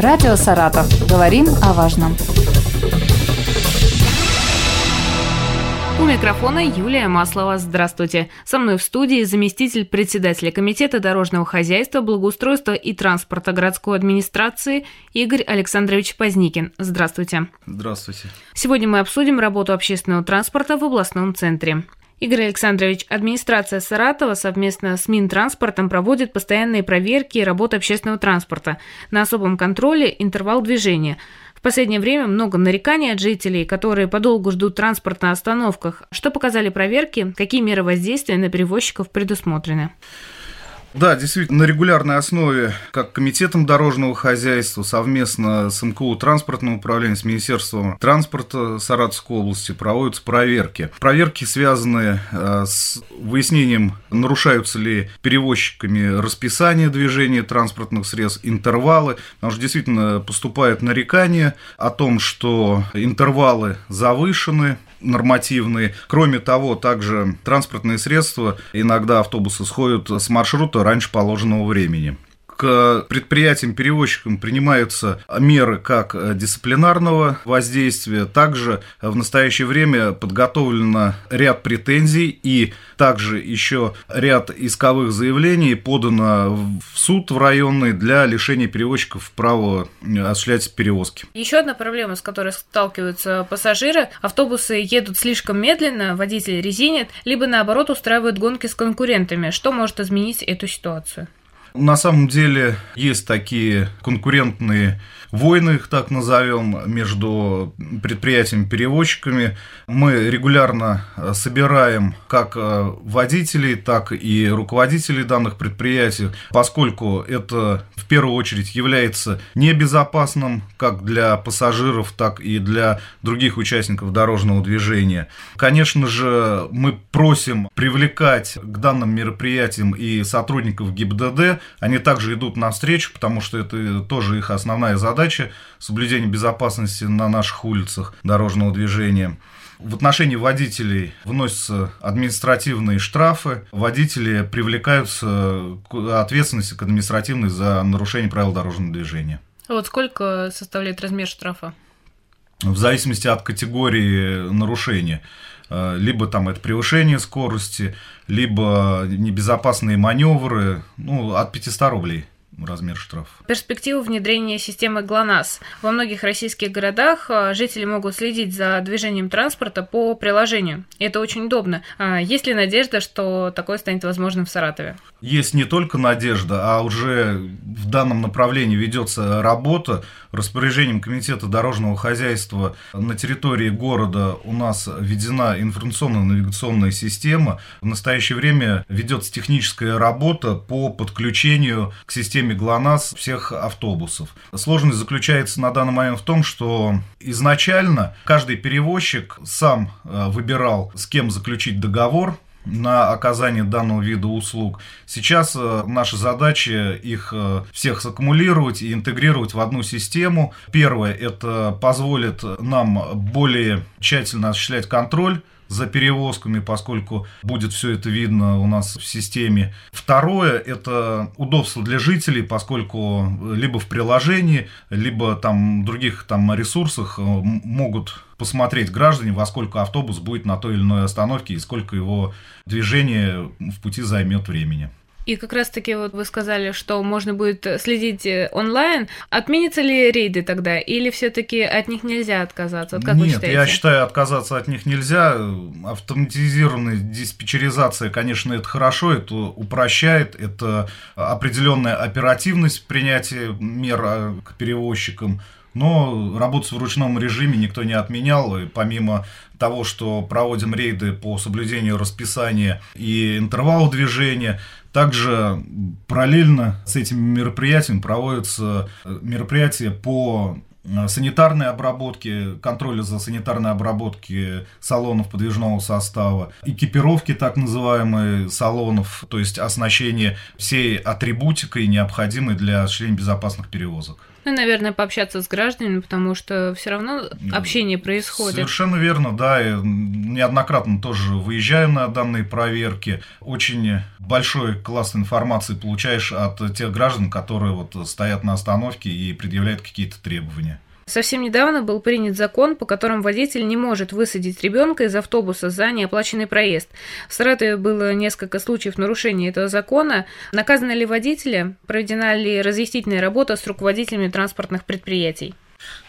Радио «Саратов». Говорим о важном. У микрофона Юлия Маслова. Здравствуйте. Со мной в студии заместитель председателя Комитета дорожного хозяйства, благоустройства и транспорта городской администрации Игорь Александрович Поздникин. Здравствуйте. Здравствуйте. Сегодня мы обсудим работу общественного транспорта в областном центре. Игорь Александрович, администрация Саратова совместно с Минтранспортом проводит постоянные проверки и работу общественного транспорта. На особом контроле интервал движения – в последнее время много нареканий от жителей, которые подолгу ждут транспорт на остановках. Что показали проверки? Какие меры воздействия на перевозчиков предусмотрены? Да, действительно, на регулярной основе, как Комитетом дорожного хозяйства, совместно с МКУ транспортным управлением, с Министерством транспорта Саратовской области проводятся проверки. Проверки связаны э, с выяснением, нарушаются ли перевозчиками расписание движения транспортных средств, интервалы, потому что действительно поступает нарекание о том, что интервалы завышены, нормативные. Кроме того, также транспортные средства, иногда автобусы сходят с маршрута раньше положенного времени к предприятиям-перевозчикам принимаются меры как дисциплинарного воздействия, также в настоящее время подготовлено ряд претензий и также еще ряд исковых заявлений подано в суд в районный для лишения перевозчиков права осуществлять перевозки. Еще одна проблема, с которой сталкиваются пассажиры, автобусы едут слишком медленно, водители резинят, либо наоборот устраивают гонки с конкурентами. Что может изменить эту ситуацию? На самом деле есть такие конкурентные войны, их так назовем, между предприятиями-перевозчиками. Мы регулярно э, собираем как э, водителей, так и руководителей данных предприятий, поскольку это в первую очередь является небезопасным как для пассажиров, так и для других участников дорожного движения. Конечно же, мы просим привлекать к данным мероприятиям и сотрудников ГИБДД. Они также идут навстречу, потому что это тоже их основная задача – соблюдение безопасности на наших улицах дорожного движения. В отношении водителей вносятся административные штрафы. Водители привлекаются к ответственности к административной за нарушение правил дорожного движения. Вот сколько составляет размер штрафа? В зависимости от категории нарушения. Э, либо там это превышение скорости, либо небезопасные маневры, ну, от 500 рублей размер штрафа. Перспективу внедрения системы ГЛОНАСС. Во многих российских городах э, жители могут следить за движением транспорта по приложению. И это очень удобно. А есть ли надежда, что такое станет возможным в Саратове? Есть не только надежда, а уже в данном направлении ведется работа. Распоряжением Комитета дорожного хозяйства на территории города у нас введена информационно-навигационная система. В настоящее время ведется техническая работа по подключению к системе ГЛОНАСС всех автобусов. Сложность заключается на данный момент в том, что изначально каждый перевозчик сам э, выбирал, с кем заключить договор на оказание данного вида услуг. Сейчас э, наша задача их э, всех саккумулировать и интегрировать в одну систему. Первое, это позволит нам более тщательно осуществлять контроль за перевозками, поскольку будет все это видно у нас в системе. Второе – это удобство для жителей, поскольку либо в приложении, либо там других там ресурсах э, могут посмотреть граждане, во сколько автобус будет на той или иной остановке и сколько его движение в пути займет времени. И как раз-таки вот вы сказали, что можно будет следить э, онлайн. Отменятся ли рейды тогда, или все-таки от них нельзя отказаться? Вот как Нет, вы считаете? я считаю, отказаться от них нельзя. Автоматизированная диспетчеризация, конечно, это хорошо, это упрощает, это определенная оперативность принятия мер а, к перевозчикам. Но работу в ручном режиме никто не отменял. И помимо того, что проводим рейды по соблюдению расписания и интервала движения, также параллельно с этими мероприятиями проводятся э, мероприятия по э, санитарной обработке, контроля за санитарной обработки салонов подвижного состава, экипировки так называемой салонов, то есть оснащение всей атрибутикой, необходимой для осуществления безопасных перевозок. Ну, наверное, пообщаться с гражданами, потому что все равно общение происходит. Совершенно верно, да. И неоднократно тоже выезжаю на данные проверки. Очень большой класс информации получаешь от тех граждан, которые вот стоят на остановке и предъявляют какие-то требования. Совсем недавно был принят закон, по которому водитель не может высадить ребенка из автобуса за неоплаченный проезд. В Саратове было несколько случаев нарушения этого закона. Наказаны ли водители? Проведена ли разъяснительная работа с руководителями транспортных предприятий?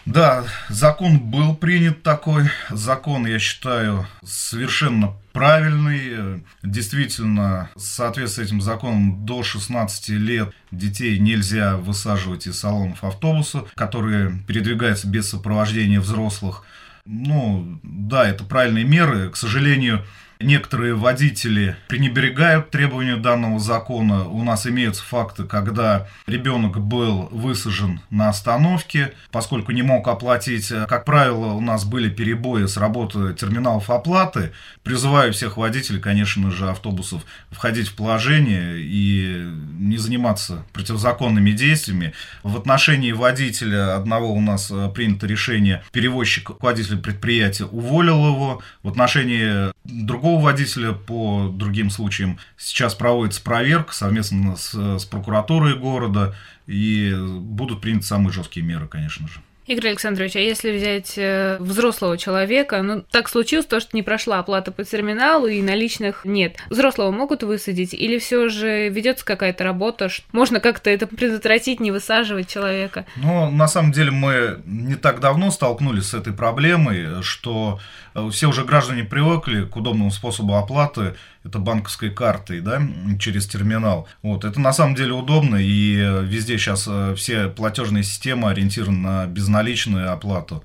Да, закон был принят такой. Закон, я считаю, совершенно правильный. Действительно, в соответствии с этим законом до 16 лет детей нельзя высаживать из салонов автобуса, которые передвигаются без сопровождения взрослых. Ну, да, это правильные меры. К сожалению, некоторые водители пренебрегают требованию данного закона. У нас имеются факты, когда ребенок был высажен на остановке, поскольку не мог оплатить. Как правило, у нас были перебои с работы терминалов оплаты. Призываю всех водителей, конечно же, автобусов входить в положение и не заниматься противозаконными действиями. В отношении водителя одного у нас принято решение, перевозчик, водитель предприятия уволил его. В отношении другого другого водителя по другим случаям. Сейчас проводится проверка совместно с, с прокуратурой города, и будут приняты самые жесткие меры, конечно же. Игорь Александрович, а если взять э, взрослого человека, ну, так случилось то, что не прошла оплата по терминалу и наличных нет. Взрослого могут высадить или все же ведется какая-то работа, можно как-то это предотвратить, не высаживать человека? Ну, на самом деле мы не так давно столкнулись с этой проблемой, что э, все уже граждане привыкли к удобному способу оплаты это банковской картой, да, через терминал. Вот, это на самом деле удобно, и везде сейчас э, все платежные системы ориентированы на безналичную оплату.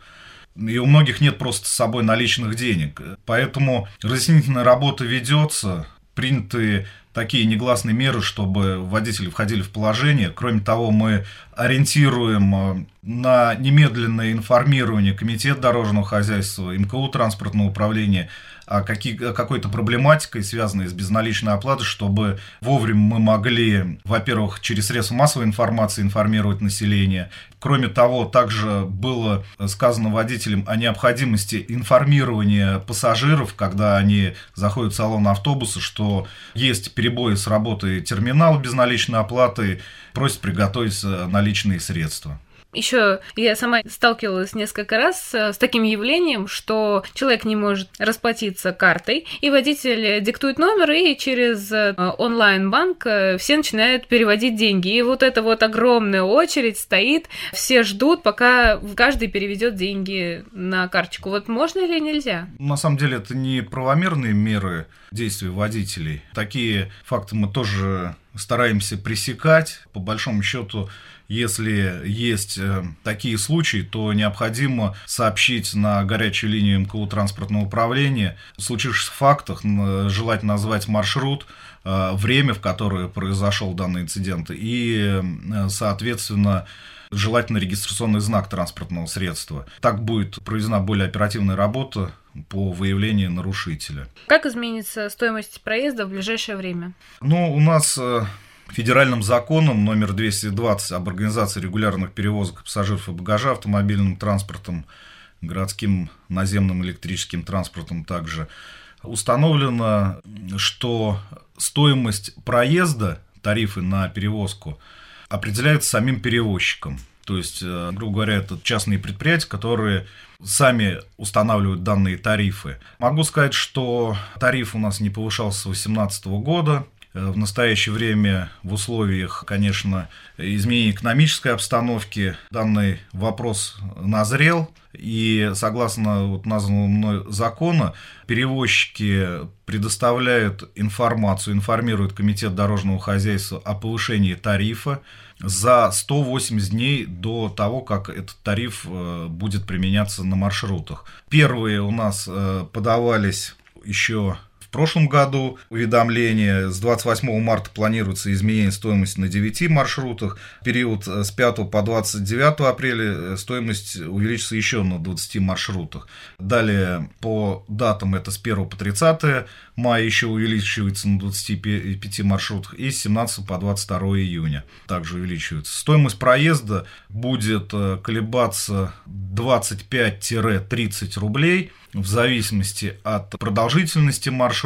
И у многих нет просто с собой наличных денег. Поэтому разъяснительная работа ведется, приняты такие негласные меры, чтобы водители входили в положение. Кроме того, мы ориентируем э, на немедленное информирование Комитет дорожного хозяйства, МКУ транспортного управления о, какой-то проблематикой, связанной с безналичной оплатой, чтобы вовремя мы могли, во-первых, через средства массовой информации информировать население. Кроме того, также было сказано водителям о необходимости информирования пассажиров, когда они заходят в салон автобуса, что есть перебои с работой терминала безналичной оплаты, просят приготовить наличные средства. Еще я сама сталкивалась несколько раз э, с таким явлением, что человек не может расплатиться картой, и водитель диктует номер, и через э, онлайн-банк э, все начинают переводить деньги. И вот эта вот огромная очередь стоит, все ждут, пока каждый переведет деньги на карточку. Вот можно или нельзя? На самом деле это не правомерные меры действий водителей. Такие факты мы тоже стараемся пресекать. По большому счету, если есть э, такие случаи, то необходимо сообщить на горячую линию МКУ транспортного управления в случившихся фактах, желательно назвать маршрут, э, время, в которое произошел данный инцидент, и, э, соответственно, желательно регистрационный знак транспортного средства. Так будет проведена более оперативная работа по выявлению нарушителя. Как изменится стоимость проезда в ближайшее время? Ну, у нас э, федеральным законом номер 220 об организации регулярных перевозок пассажиров и багажа автомобильным транспортом, городским наземным электрическим транспортом также установлено, что стоимость проезда, тарифы на перевозку определяются самим перевозчиком. То есть, э, грубо говоря, это частные предприятия, которые сами устанавливают данные тарифы. Могу сказать, что тариф у нас не повышался с 2018 года. Э, в настоящее время в условиях, конечно, изменения экономической обстановки данный вопрос назрел. И согласно вот названного мной закона, перевозчики предоставляют информацию, информируют Комитет дорожного хозяйства о повышении тарифа за 180 дней до того, как этот тариф э, будет применяться на маршрутах. Первые у нас э, подавались еще в прошлом году уведомление. С 28 марта планируется изменение стоимости на 9 маршрутах. Период с 5 по 29 апреля стоимость увеличится еще на 20 маршрутах. Далее по датам это с 1 по 30 мая еще увеличивается на 25 маршрутах и с 17 по 22 июня также увеличивается. Стоимость проезда будет э, колебаться 25-30 рублей в зависимости от продолжительности маршрута,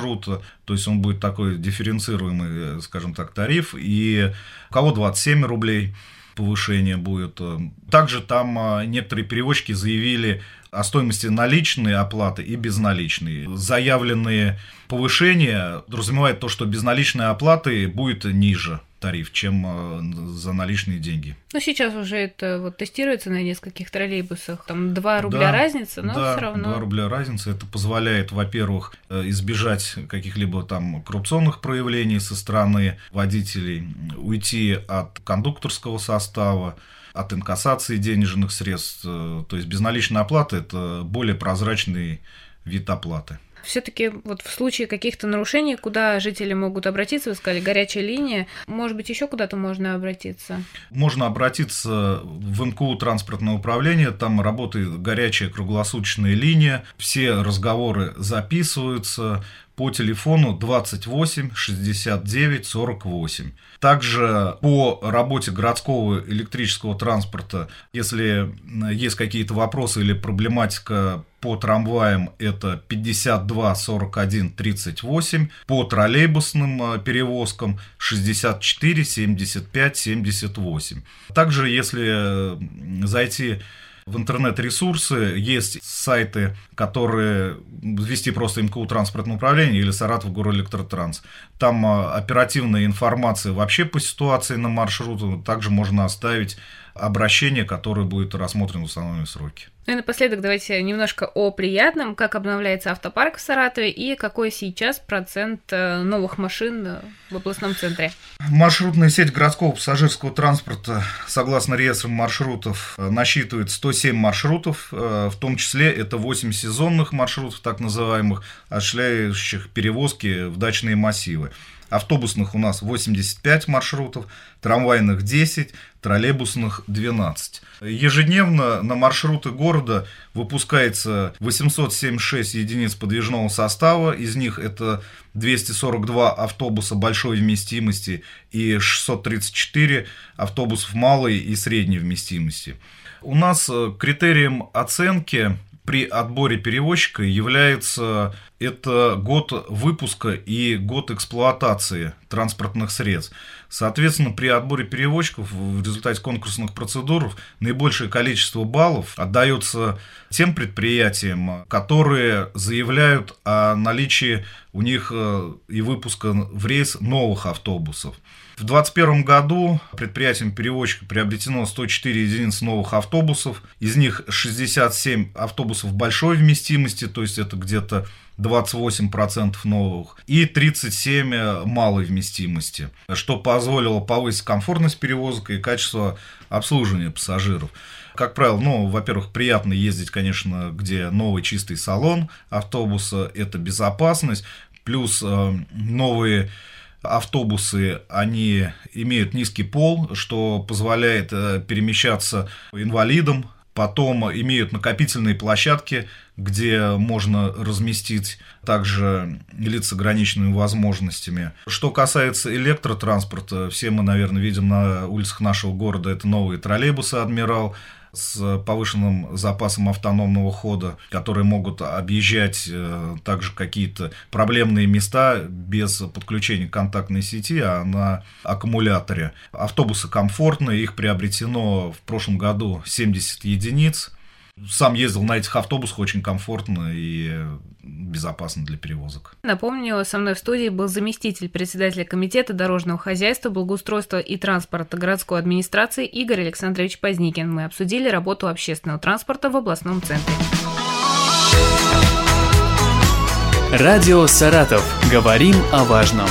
то есть он будет такой дифференцируемый, э, скажем так, тариф, и у кого 27 рублей повышение будет. Также там э, некоторые перевозчики заявили о стоимости наличной оплаты и безналичной. Заявленные повышения подразумевают то, что безналичной оплаты будет ниже тариф, чем э, за наличные деньги. Ну, сейчас уже это вот тестируется на нескольких троллейбусах. Там 2 рубля да, разница, но да, все равно. 2 рубля разница. Это позволяет, во-первых, э, избежать каких-либо там коррупционных проявлений со стороны водителей, уйти от кондукторского состава, от инкассации денежных средств. Э, то есть безналичная оплата – это более прозрачный вид оплаты. Все-таки вот в случае каких-то нарушений, куда жители могут обратиться, вы сказали, горячая линия, может быть, еще куда-то можно обратиться? Можно обратиться в НКУ транспортное управление, там работает горячая круглосуточная линия, все разговоры записываются, по телефону 28 69 48. Также по работе городского электрического транспорта, если есть какие-то вопросы или проблематика по трамваям это 52 41 38, по троллейбусным э, перевозкам 64 75 78. Также если э, зайти в интернет-ресурсы, есть сайты, которые ввести просто МКУ транспортное управление или Саратов Горэлектротранс. Там а, оперативная информация вообще по ситуации на маршруте. Также можно оставить обращение, которое будет рассмотрено в установленные сроки. Ну и напоследок давайте немножко о приятном, как обновляется автопарк в Саратове и какой сейчас процент э, новых машин э, в областном центре. Маршрутная сеть городского пассажирского транспорта, согласно реестрам маршрутов, э, насчитывает 107 маршрутов, в том числе это 8 сезонных маршрутов, так называемых, осуществляющих перевозки в дачные массивы. Автобусных у нас 85 маршрутов, трамвайных 10, троллейбусных 12. Ежедневно на маршруты города выпускается 876 единиц подвижного состава, из них это 242 автобуса большой вместимости и 634 автобусов малой и средней вместимости. У нас э, критерием оценки при отборе перевозчика является это год выпуска и год эксплуатации транспортных средств. Соответственно, при отборе перевозчиков в результате конкурсных процедур наибольшее количество баллов отдается тем предприятиям, которые заявляют о наличии у них э, и выпуска в рейс новых автобусов. В 2021 году предприятием перевозчика приобретено 104 единицы новых автобусов, из них 67 автобусов большой вместимости, то есть это где-то 28% новых, и 37 малой вместимости, что позволило повысить комфортность перевозок и качество обслуживания пассажиров. Как правило, ну, во-первых, приятно ездить, конечно, где новый чистый салон автобуса, это безопасность, плюс э, новые автобусы, они имеют низкий пол, что позволяет э, перемещаться инвалидам, потом имеют накопительные площадки, где можно разместить также лиц с ограниченными возможностями. Что касается электротранспорта, все мы, наверное, видим на улицах нашего города, это новые троллейбусы «Адмирал», с повышенным запасом автономного хода, которые могут объезжать э, также какие-то проблемные места без подключения контактной сети, а на аккумуляторе. Автобусы комфортные, их приобретено в прошлом году 70 единиц. Сам ездил на этих автобусах очень комфортно и безопасно для перевозок. Напомню, со мной в студии был заместитель председателя Комитета дорожного хозяйства, благоустройства и транспорта городской администрации Игорь Александрович Поздникин. Мы обсудили работу общественного транспорта в областном центре. Радио «Саратов». Говорим о важном.